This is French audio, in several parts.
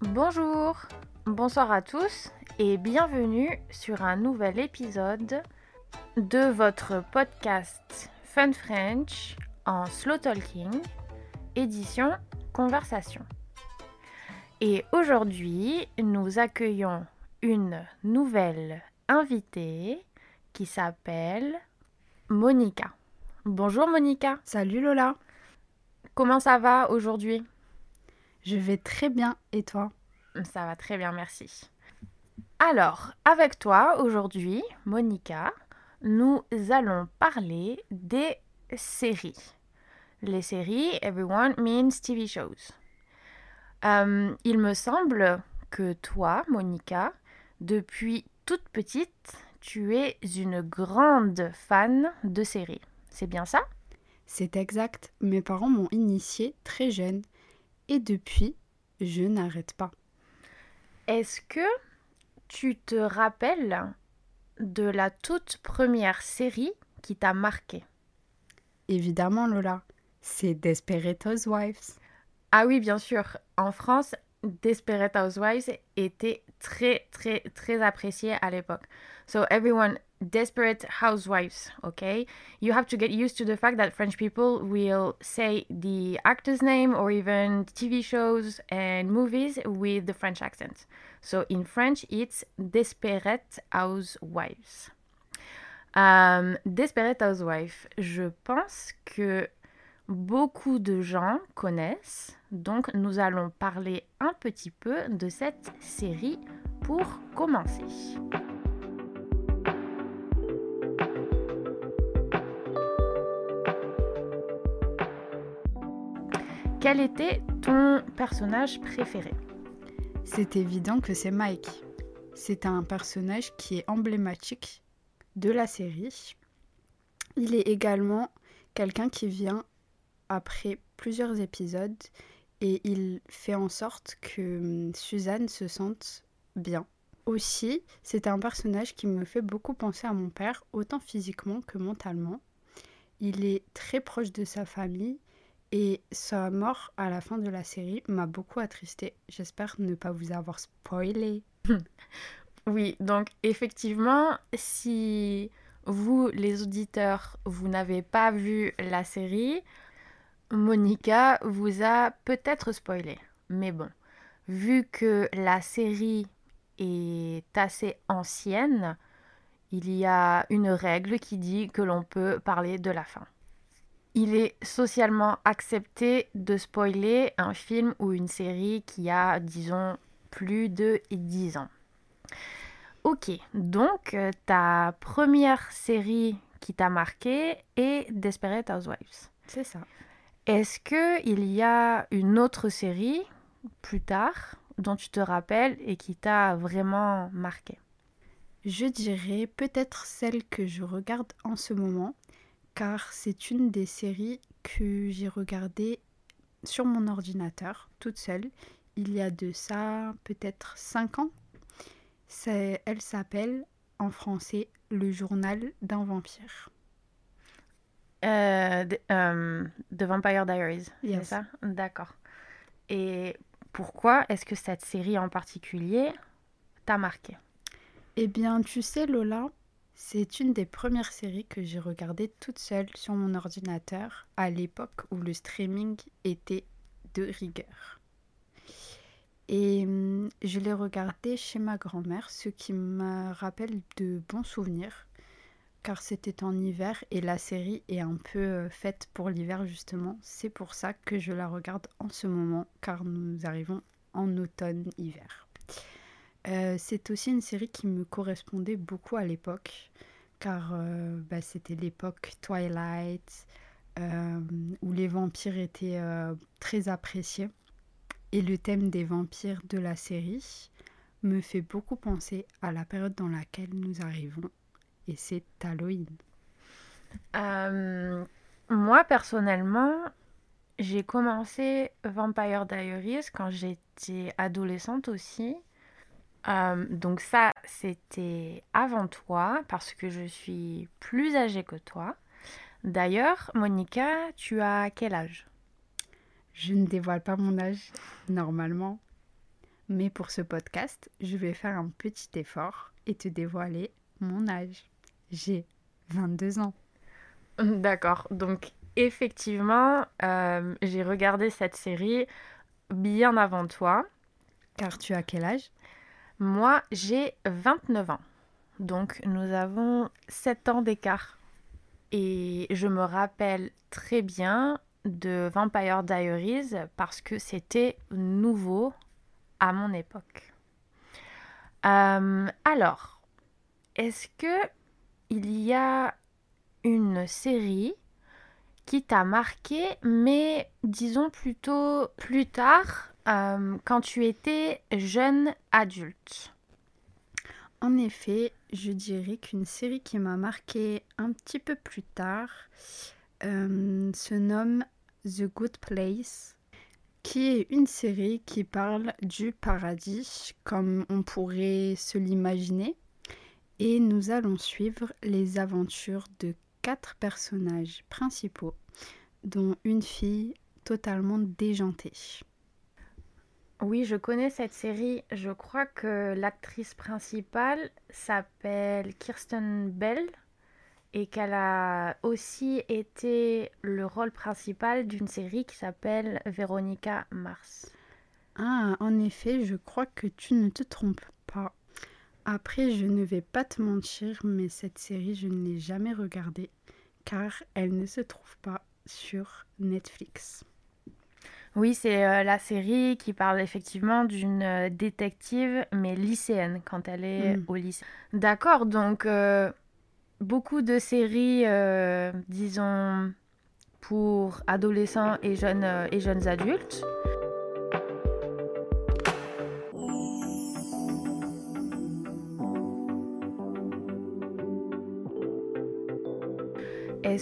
Bonjour, bonsoir à tous et bienvenue sur un nouvel épisode de votre podcast Fun French en slow talking, édition conversation. Et aujourd'hui, nous accueillons une nouvelle invitée qui s'appelle Monica. Bonjour Monica. Salut Lola. Comment ça va aujourd'hui? Je vais très bien et toi? Ça va très bien, merci. Alors, avec toi aujourd'hui, Monica, nous allons parler des séries. Les séries, everyone means TV shows. Euh, il me semble que toi, Monica, depuis toute petite, tu es une grande fan de séries. C'est bien ça? C'est exact. Mes parents m'ont initiée très jeune. Et depuis, je n'arrête pas. Est-ce que tu te rappelles de la toute première série qui t'a marqué Évidemment, Lola. C'est Desperate Housewives. Ah oui, bien sûr. En France, Desperate Housewives était très, très, très apprécié à l'époque. So everyone, Desperate Housewives, okay? You have to get used to the fact that French people will say the actor's name or even TV shows and movies with the French accent. So in French, it's Desperate Housewives. Um, Desperate Housewives, je pense que beaucoup de gens connaissent. Donc nous allons parler un petit peu de cette série pour commencer. Quel était ton personnage préféré? C'est évident que c'est Mike. C'est un personnage qui est emblématique de la série. Il est également quelqu'un qui vient après plusieurs épisodes et il fait en sorte que hum, Suzanne se sente bien. Aussi, c'est un personnage qui me fait beaucoup penser à mon père, autant physiquement que mentalement. Il est très proche de sa famille et sa mort à la fin de la série m'a beaucoup attristée. J'espère ne pas vous avoir spoilé. oui, donc effectivement, si vous, les auditeurs, vous n'avez pas vu la série, Monica vous a peut-être spoilé. Mais bon, vu que la série est assez ancienne, il y a une règle qui dit que l'on peut parler de la fin. Il est socialement accepté de spoiler un film ou une série qui a, disons, plus de 10 ans. Ok, donc euh, ta première série qui t'a marqué est Desperate Housewives. C'est ça. Est-ce qu'il y a une autre série plus tard dont tu te rappelles et qui t'a vraiment marqué? Je dirais peut-être celle que je regarde en ce moment, car c'est une des séries que j'ai regardées sur mon ordinateur, toute seule, il y a de ça peut-être 5 ans. Elle s'appelle en français Le journal d'un vampire. Euh, euh, The Vampire Diaries, c'est ça? D'accord. Et pourquoi est-ce que cette série en particulier t'a marqué? Eh bien, tu sais, Lola, c'est une des premières séries que j'ai regardées toute seule sur mon ordinateur à l'époque où le streaming était de rigueur. Et hum, je l'ai regardée chez ma grand-mère, ce qui me rappelle de bons souvenirs car c'était en hiver et la série est un peu euh, faite pour l'hiver justement. C'est pour ça que je la regarde en ce moment car nous arrivons en automne-hiver. Euh, c'est aussi une série qui me correspondait beaucoup à l'époque car euh, bah, c'était l'époque Twilight où les vampires étaient très appréciés et le thème des vampires de la série me fait beaucoup penser à la période dans laquelle nous arrivons et c'est Halloween. Euh, moi, personnellement, j'ai commencé Vampire Diaries quand j'étais adolescente aussi. Euh, donc ça, c'était avant toi, parce que je suis plus âgée que toi. D'ailleurs, Monica, tu as quel âge? Je ne dévoile pas mon âge, normalement. Mais pour ce podcast, je vais faire un petit effort et te dévoiler mon âge. J'ai 22 ans. D'accord, donc effectivement, euh, j'ai regardé cette série bien avant toi. Car tu as quel âge? Moi, j'ai 29 ans. Donc nous avons 7 ans d'écart. Et je me rappelle très bien de Vampire Diaries parce que c'était nouveau à mon époque. Euh, alors, est-ce que il y a une série qui t'a marqué, mais disons plutôt plus tard, euh, quand tu étais jeune adulte En effet, je dirais qu'une série qui m'a marqué un petit peu plus tard euh, se nomme The Good Place, qui est une série qui parle du paradis comme on pourrait se l'imaginer. Et nous allons suivre les aventures de quatre personnages principaux, dont une fille totalement déjantée. Oui, je connais cette série. Je crois que l'actrice principale s'appelle Kirsten Bell et qu'elle a aussi été le rôle principal d'une série qui s'appelle Veronica Mars. Ah, en effet, je crois que tu ne te trompes pas. Après, je ne vais pas te mentir, mais cette série, je ne l'ai jamais regardée car elle ne se trouve pas sur Netflix. Oui, c'est euh, la série qui parle effectivement d'une euh, détective, mais lycéenne, quand elle est Mm. au lycée. D'accord, donc euh, beaucoup de séries, disons, pour adolescents et jeunes, et jeunes adultes.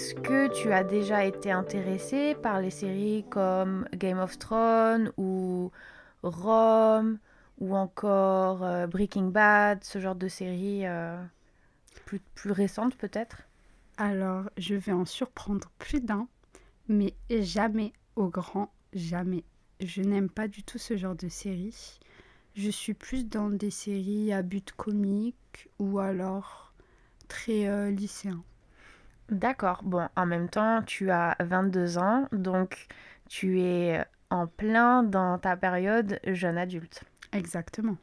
Est-ce que tu as déjà été intéressé par les séries comme Game of Thrones ou Rome ou encore euh, Breaking Bad, ce genre de séries euh, plus, récentes peut-être? Alors, je vais en surprendre plus d'un, mais jamais au grand jamais. Je n'aime pas du tout ce genre de série. Je suis plus dans des séries à but comique ou alors très euh, lycéen. D'accord, bon, en même temps, tu as 22 ans, donc tu es en plein dans ta période jeune adulte. Exactement.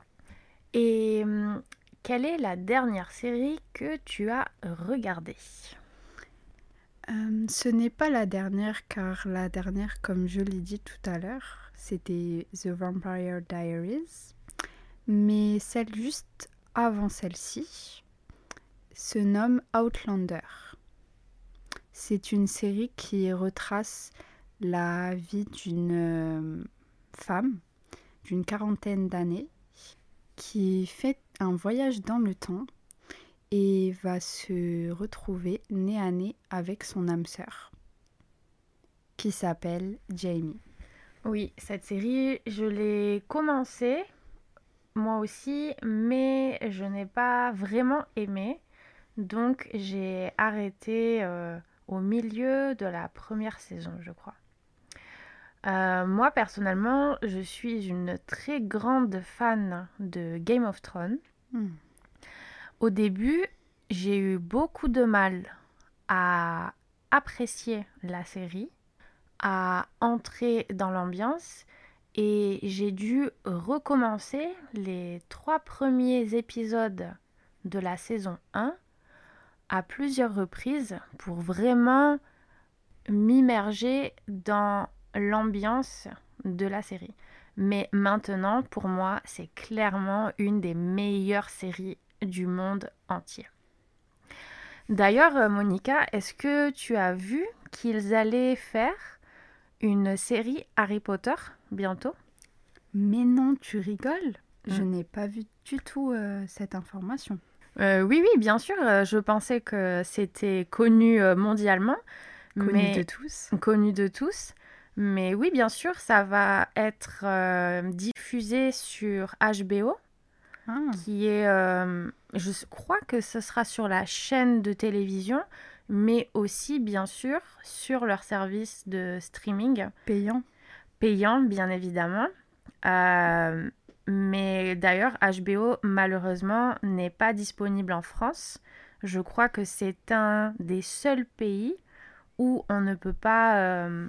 Et hum, quelle est la dernière série que tu as regardée? Euh, ce n'est pas la dernière, car la dernière, comme je l'ai dit tout à l'heure, c'était The Vampire Diaries. Mais celle juste avant celle-ci se nomme Outlander. C'est une série qui retrace la vie d'une euh, femme d'une quarantaine d'années qui fait un voyage dans le temps et va se retrouver nez à nez avec son âme sœur qui s'appelle Jamie. Oui, cette série, je l'ai commencée, moi aussi, mais je n'ai pas vraiment aimé. Donc j'ai arrêté euh, au milieu de la première saison, je crois. Euh, moi, personnellement, je suis une très grande fan de Game of Thrones. Hmm. Au début, j'ai eu beaucoup de mal à apprécier la série, à entrer dans l'ambiance et j'ai dû recommencer les trois premiers épisodes de la saison 1 à plusieurs reprises pour vraiment m'immerger dans l'ambiance de la série. Mais maintenant, pour moi, c'est clairement une des meilleures séries du monde entier. D'ailleurs, euh, Monica, est-ce que tu as vu qu'ils allaient faire une série Harry Potter bientôt? Mais non, tu rigoles? Je Hmm. n'ai pas vu du tout euh, cette information. Euh, Oui, oui, bien sûr. euh, je pensais que c'était connu euh, mondialement. Connu mais... de tous. connu de tous. Mais oui, bien sûr, ça va être euh, diffusé sur HBO, Ah, qui est, euh, je crois que ce sera sur la chaîne de télévision, mais aussi, bien sûr, sur leur service de streaming payant. payant, bien évidemment. Euh, Mais d'ailleurs, HBO, malheureusement, n'est pas disponible en France. Je crois que c'est un des seuls pays où on ne peut pas euh,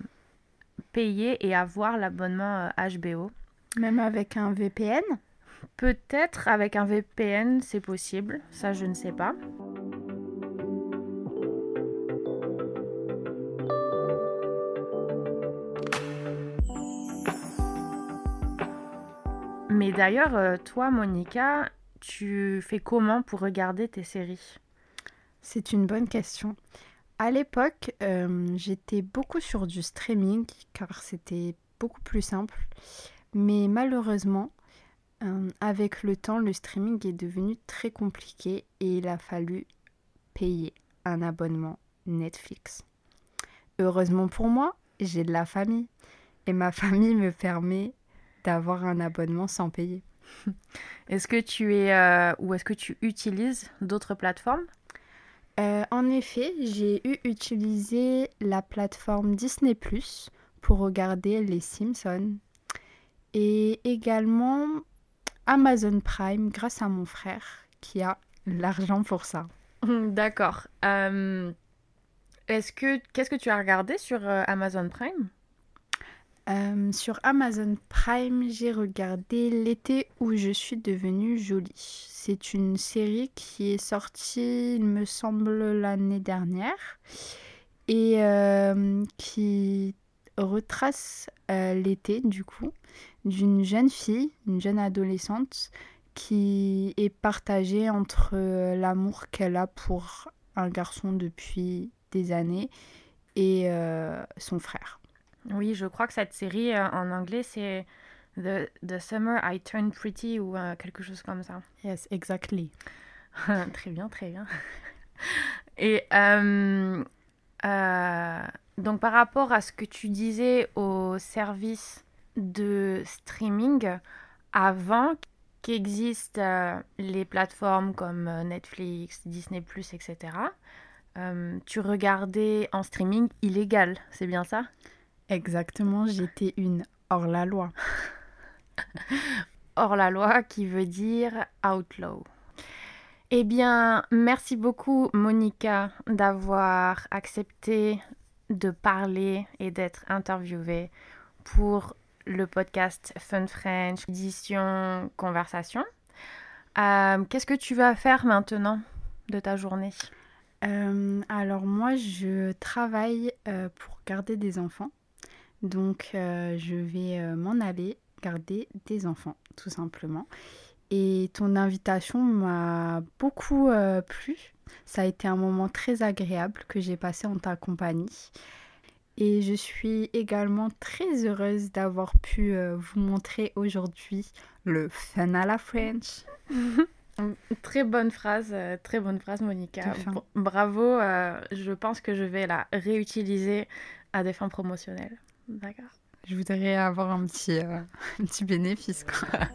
payer et avoir l'abonnement HBO. Euh, Même avec un VPN Peut-être avec un VPN, c'est possible. Ça, je ne sais pas. Mais d'ailleurs, euh, toi, Monica, tu fais comment pour regarder tes séries? C'est une bonne question. À l'époque, euh, j'étais beaucoup sur du streaming car c'était beaucoup plus simple. Mais malheureusement, euh, avec le temps, le streaming est devenu très compliqué et il a fallu payer un abonnement Netflix. Heureusement pour moi, j'ai de la famille et ma famille me permet d'avoir un abonnement sans payer. Est-ce que tu es euh, ou est-ce que tu utilises d'autres plateformes? Euh, En effet, j'ai eu utilisé la plateforme Disney Plus pour regarder les Simpsons et également Amazon Prime grâce à mon frère qui a l'argent pour ça. D'accord. Euh, est-ce que qu'est-ce que tu as regardé sur Amazon Prime? Euh, sur Amazon Prime, j'ai regardé L'été où je suis devenue jolie. C'est une série qui est sortie, il me semble, l'année dernière et euh, qui retrace euh, l'été, du coup, d'une jeune fille, une jeune adolescente, qui est partagée entre l'amour qu'elle a pour un garçon depuis des années et son frère. Oui, je crois que cette série euh, en anglais c'est The, The, Summer I Turned Pretty ou euh, quelque chose comme ça. Yes, exactly. très bien, très bien. Et euh, donc par rapport à ce que tu disais au service de streaming, avant qu'existent les plateformes comme Netflix, Disney ⁇ etc., tu regardais en streaming illégal, c'est bien ça? Exactement, j'étais une hors-la-loi. hors-la-loi qui veut dire outlaw. Eh bien, merci beaucoup Monica d'avoir accepté de parler et d'être interviewée pour le podcast Fun French, édition conversation. Euh, qu'est-ce que tu vas faire maintenant de ta journée? Euh, Alors moi, je travaille euh, pour garder des enfants. Donc euh, je vais euh, m'en aller garder des enfants, tout simplement. Et ton invitation m'a beaucoup euh, plu. Ça a été un moment très agréable que j'ai passé en ta compagnie. Et je suis également très heureuse d'avoir pu vous montrer aujourd'hui le fun à la French. très bonne phrase, très bonne phrase Monica. Bravo, je pense que je vais la réutiliser à des fins promotionnelles. D'accord. Je voudrais avoir un petit, euh, bénéfice. Quoi.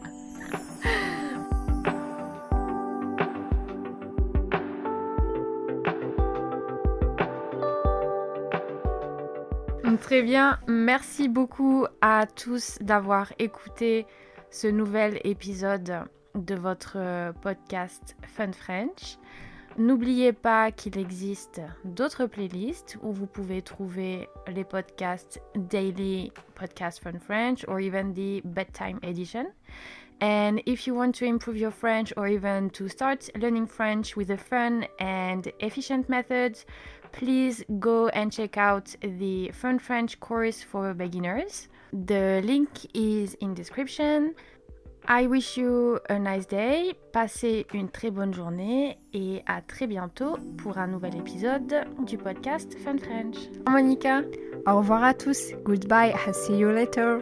Très bien, merci beaucoup à tous d'avoir écouté ce nouvel épisode de votre euh, podcast Fun French. N'oubliez pas qu'il existe d'autres playlists où vous pouvez trouver les podcasts Daily Podcast Fun French or even the Bedtime Edition. And if you want to improve your French or even to start learning French with a fun and efficient methods, please go and check out the Fun French course for beginners. The link is in description. I wish you a nice day, passez une très bonne journée et à très bientôt pour un nouvel épisode du podcast Fun French. Monica. Au revoir à tous. Goodbye. I'll see you later.